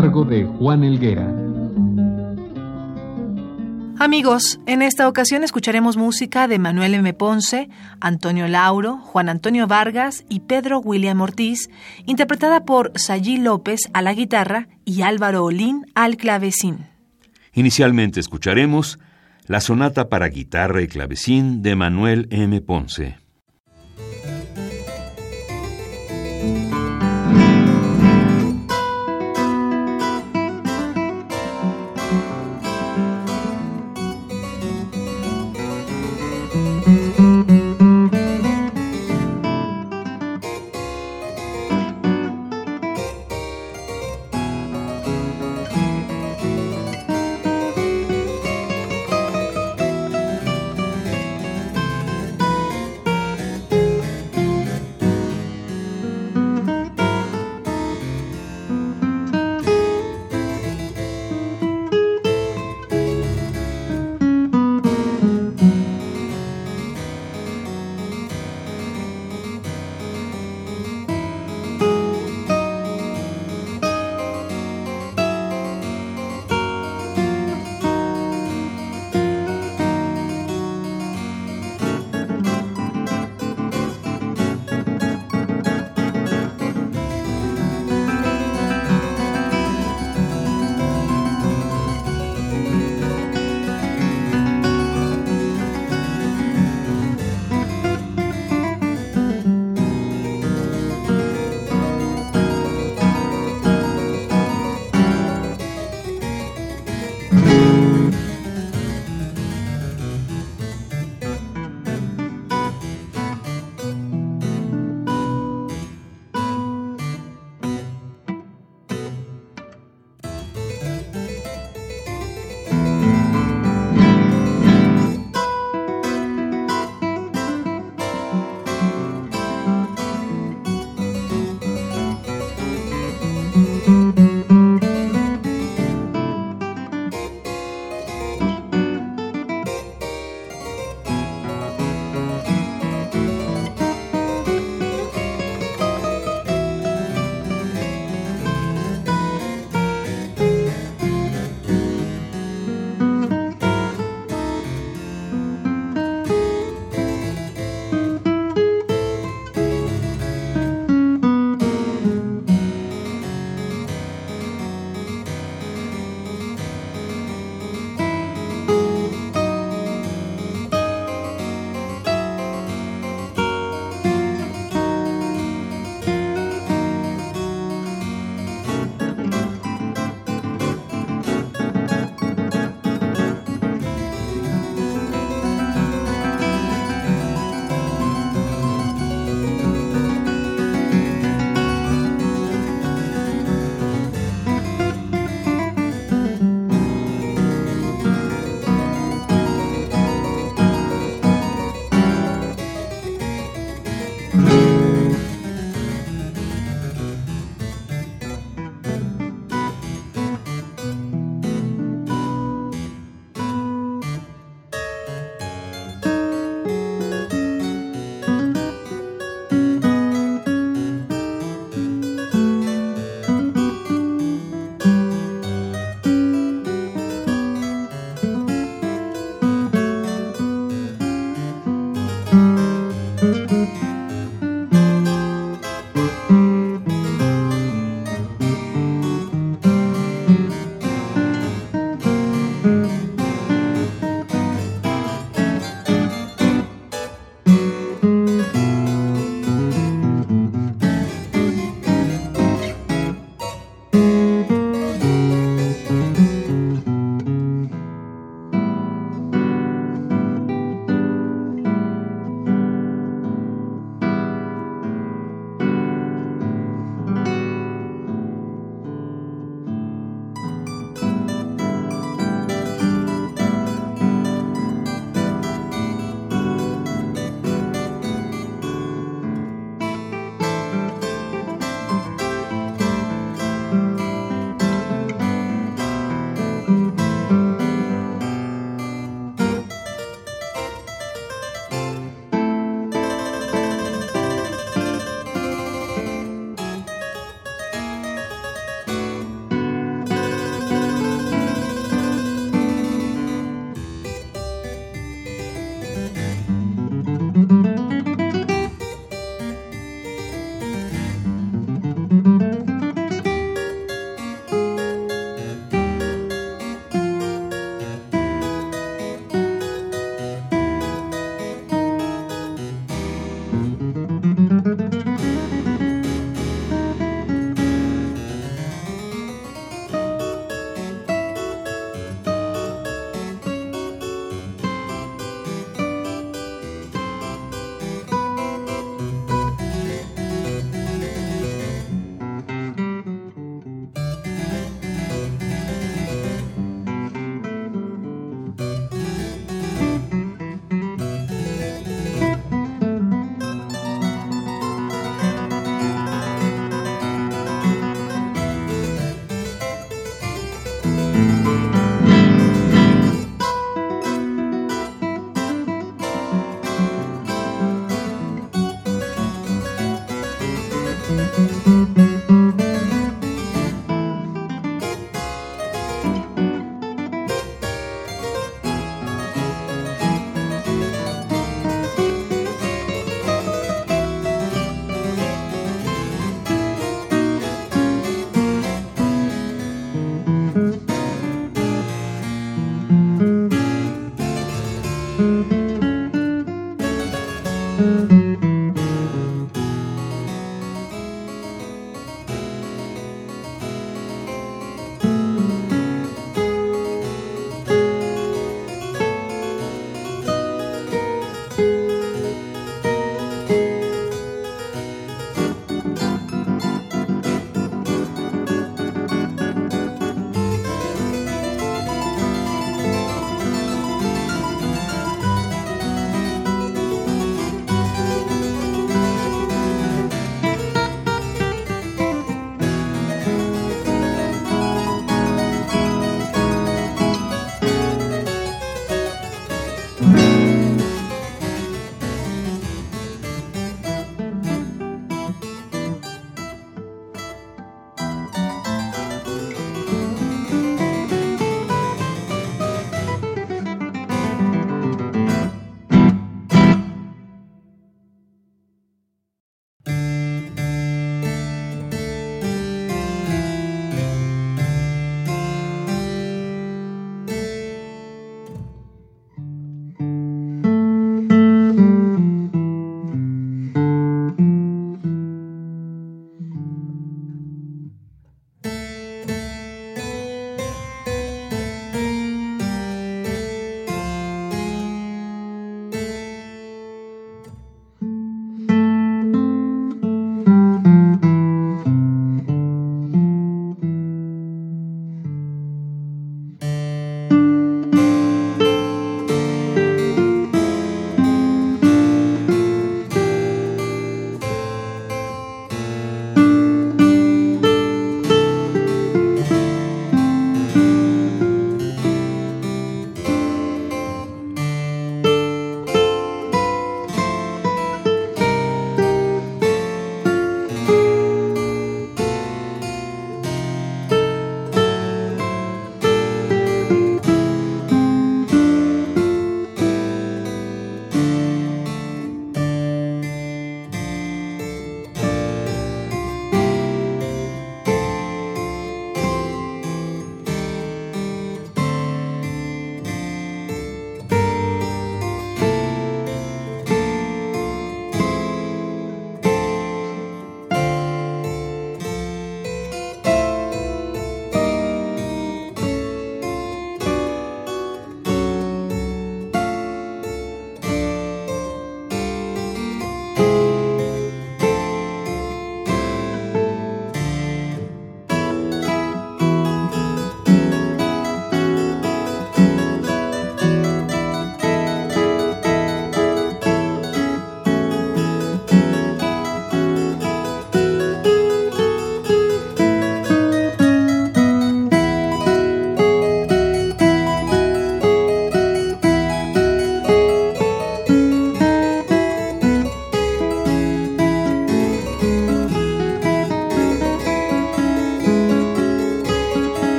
Cargo de Juan Elguera. Amigos, en esta ocasión escucharemos música de Manuel M. Ponce, Antonio Lauro, Juan Antonio Vargas y Pedro William Ortiz, interpretada por Sayí López a la guitarra y Álvaro Olín al clavecín. Inicialmente escucharemos la sonata para guitarra y clavecín de Manuel M. Ponce.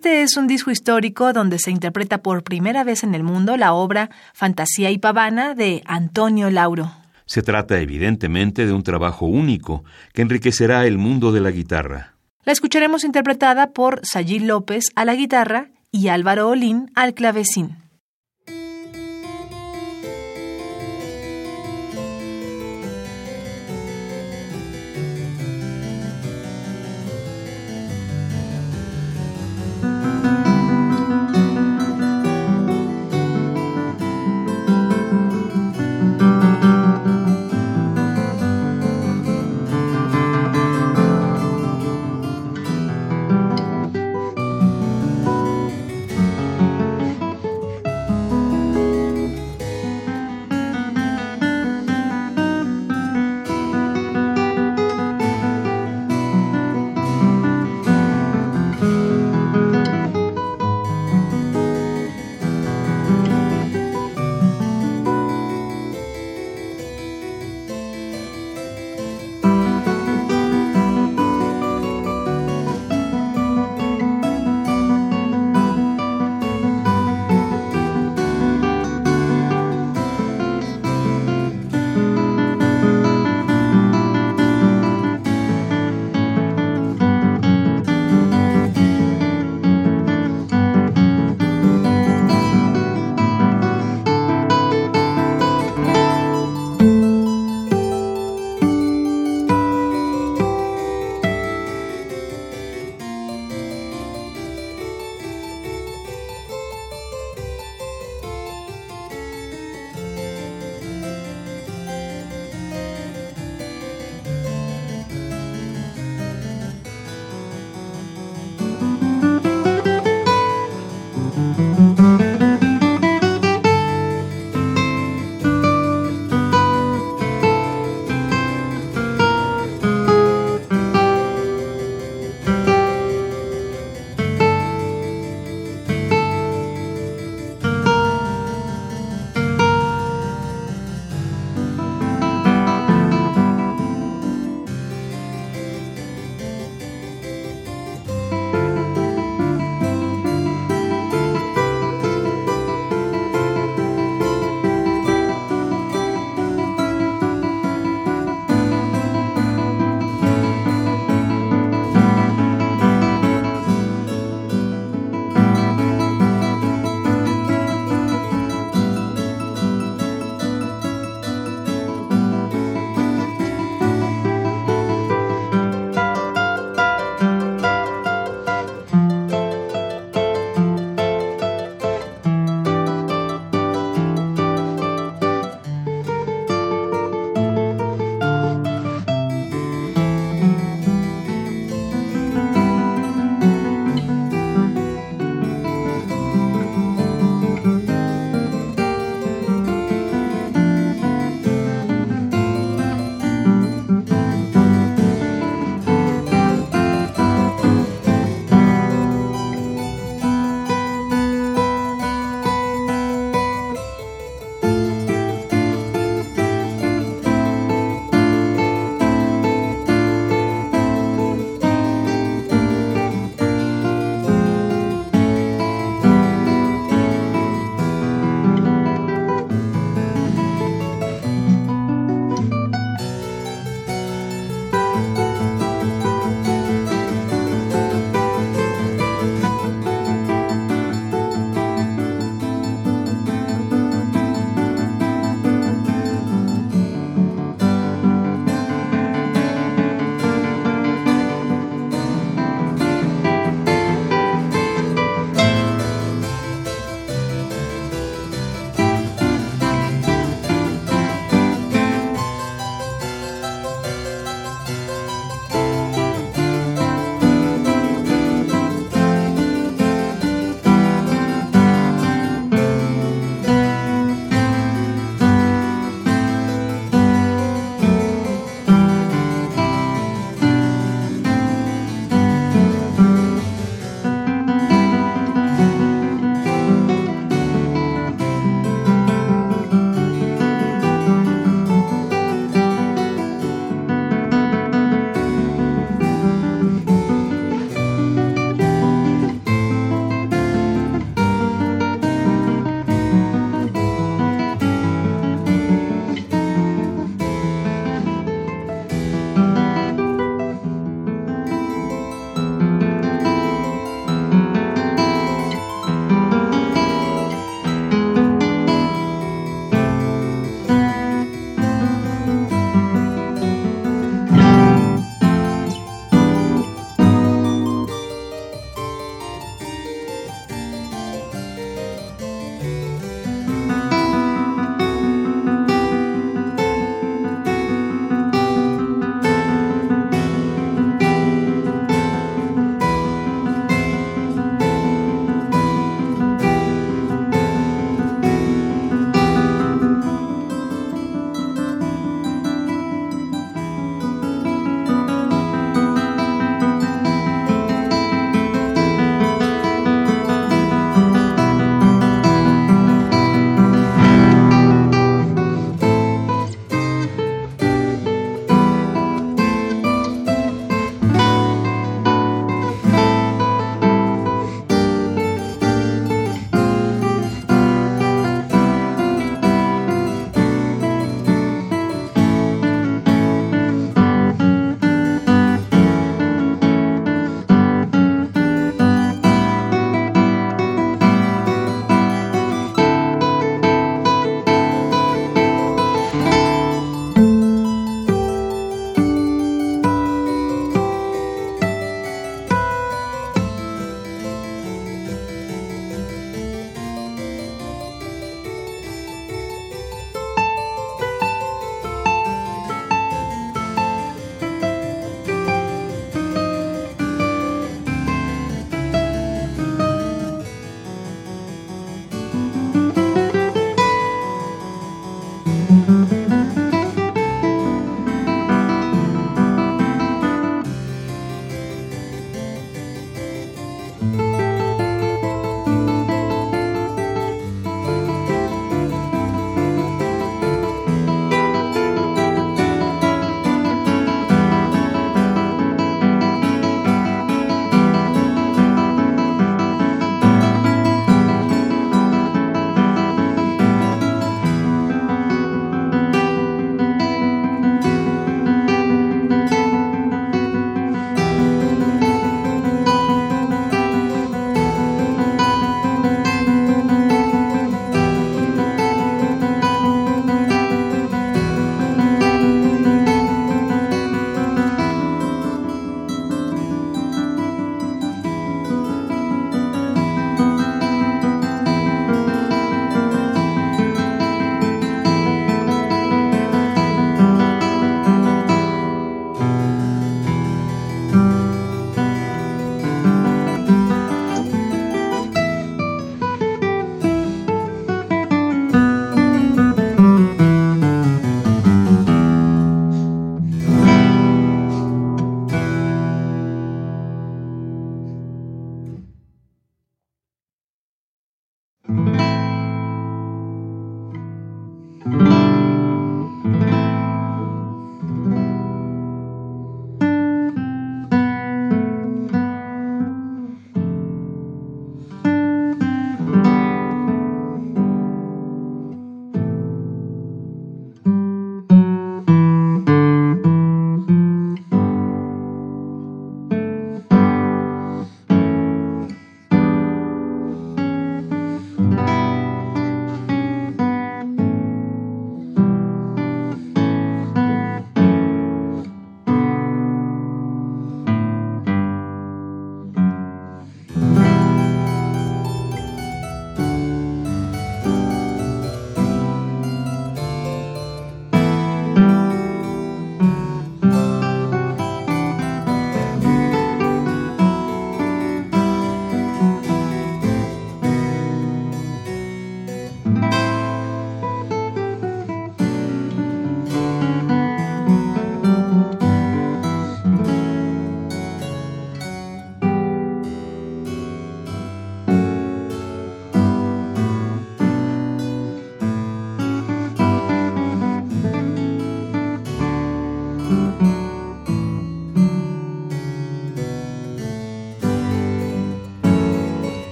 Este es un disco histórico donde se interpreta por primera vez en el mundo la obra Fantasía y Pavana de Antonio Lauro. Se trata evidentemente de un trabajo único que enriquecerá el mundo de la guitarra. La escucharemos interpretada por Sayil López a la guitarra y Álvaro Olín al clavecín.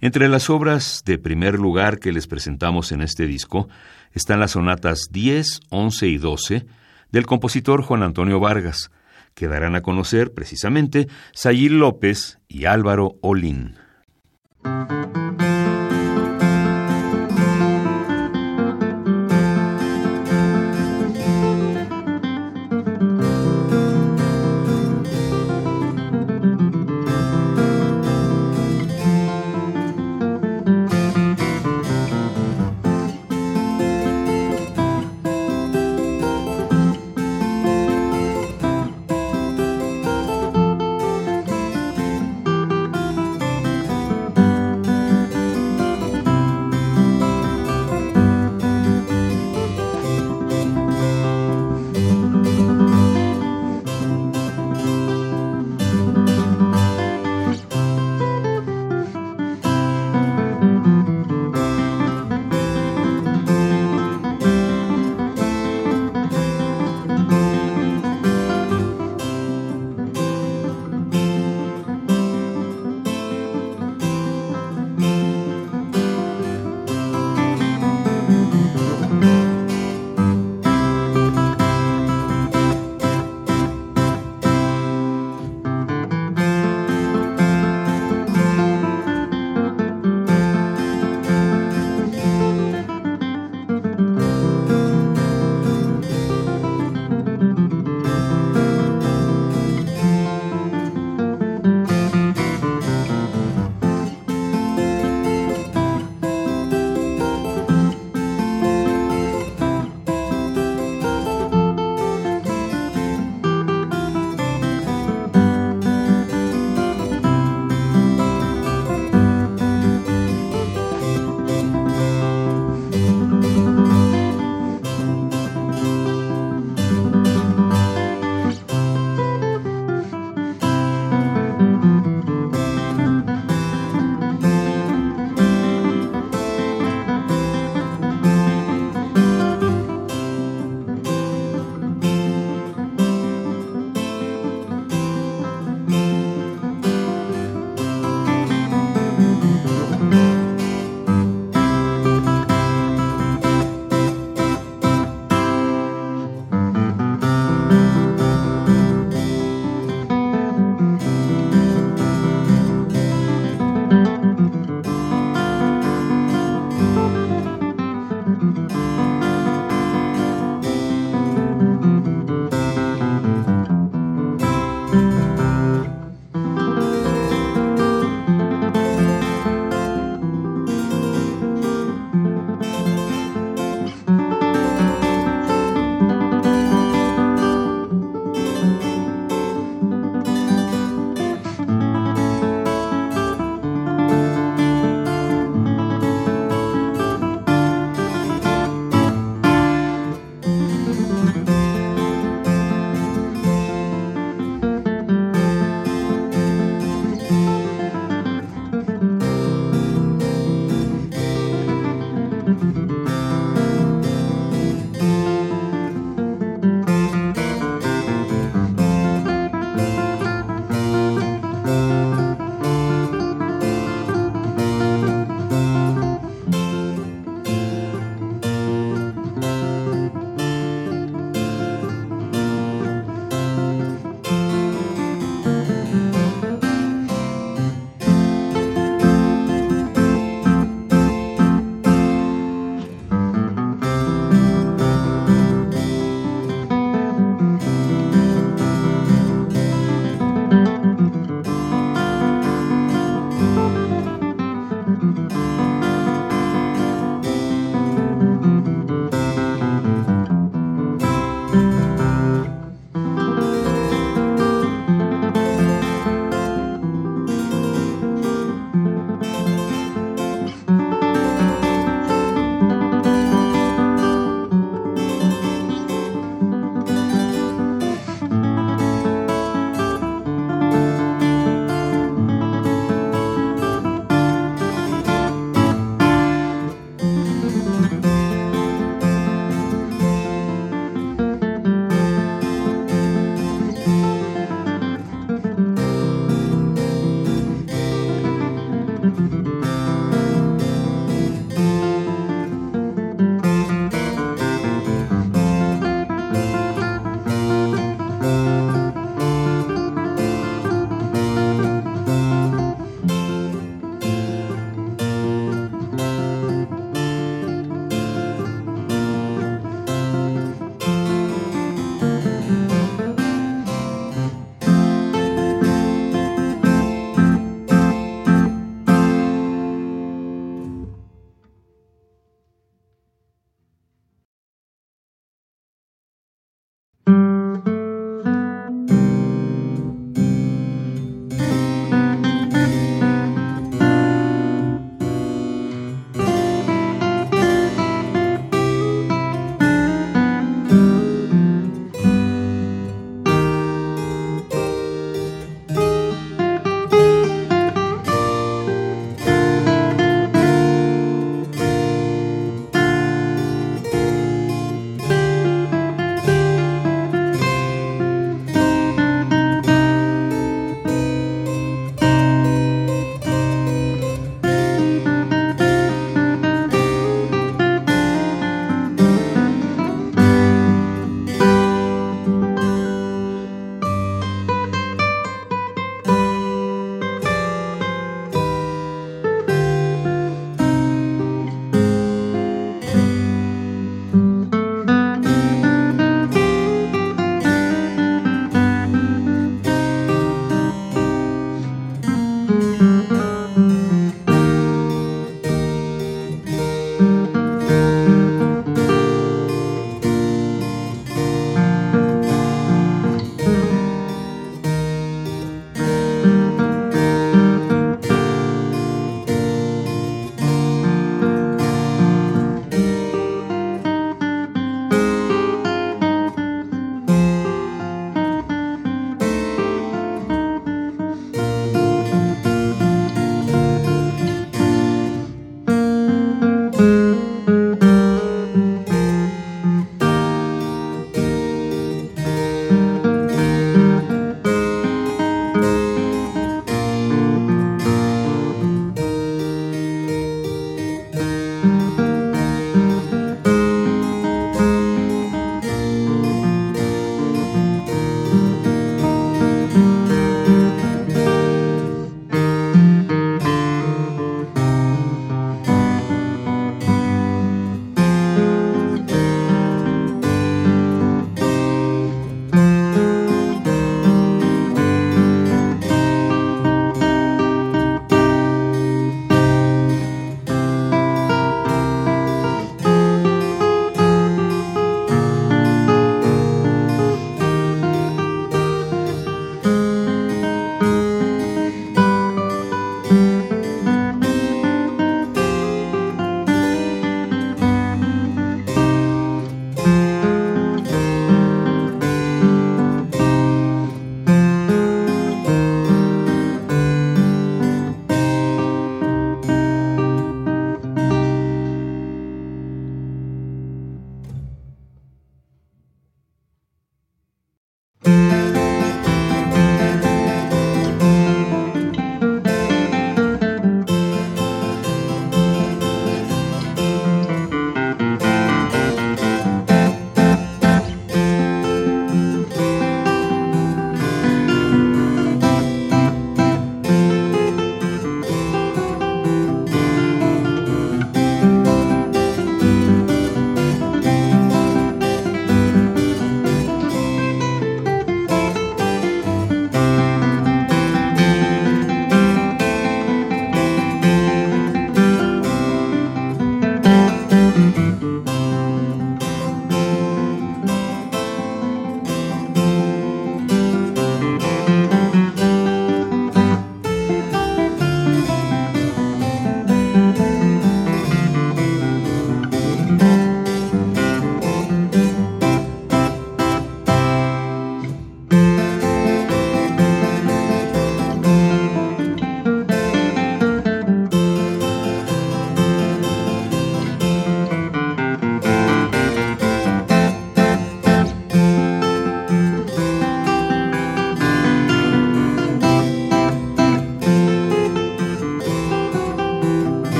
Entre las obras de primer lugar que les presentamos en este disco están las sonatas 10, 11 y 12 del compositor Juan Antonio Vargas, que darán a conocer precisamente Sayil López y Álvaro Olín.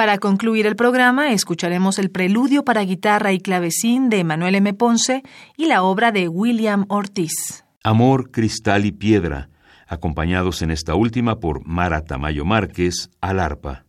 Para concluir el programa, escucharemos el preludio para guitarra y clavecín de Manuel M. Ponce y la obra de William Ortiz. Amor, Cristal y Piedra, acompañados en esta última por Mara Tamayo Márquez al arpa.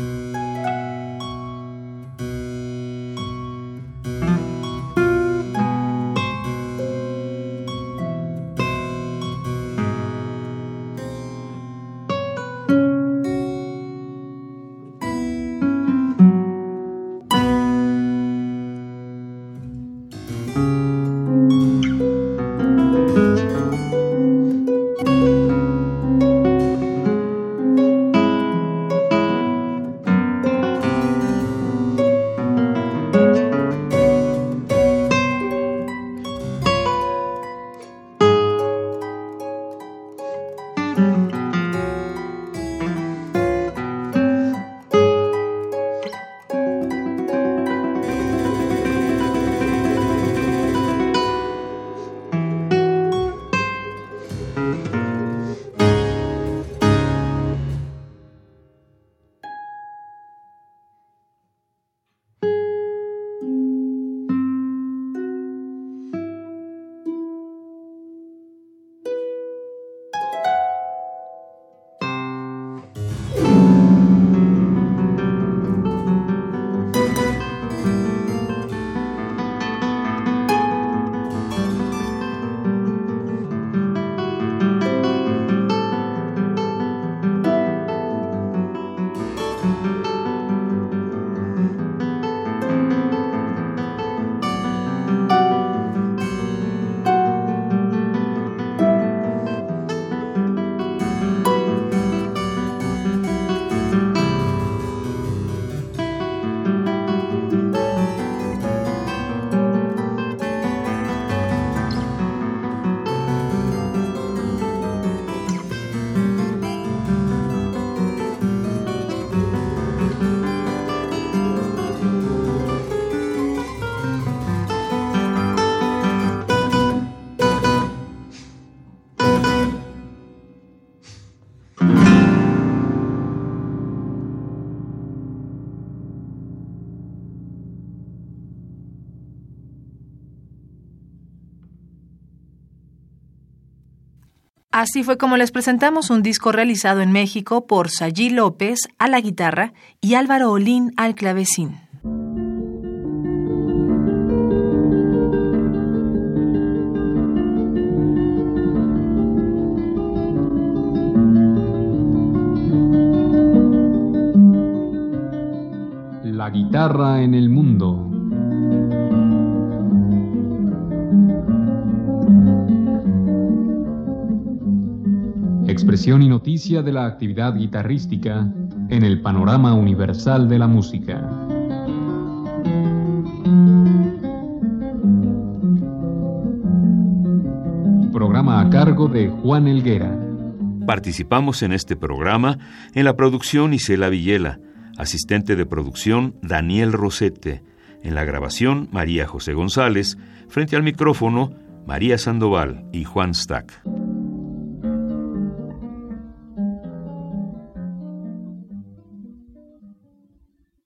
Mm-hmm. Así fue como les presentamos un disco realizado en México por Sayí López a la guitarra y Álvaro Olín al clavecín. La guitarra en el mundo. Expresión y noticia de la actividad guitarrística en el panorama universal de la música. Programa a cargo de Juan Elguera. Participamos en este programa en la producción Isela Villela, asistente de producción Daniel Rosete, en la grabación María José González, frente al micrófono María Sandoval y Juan Stack.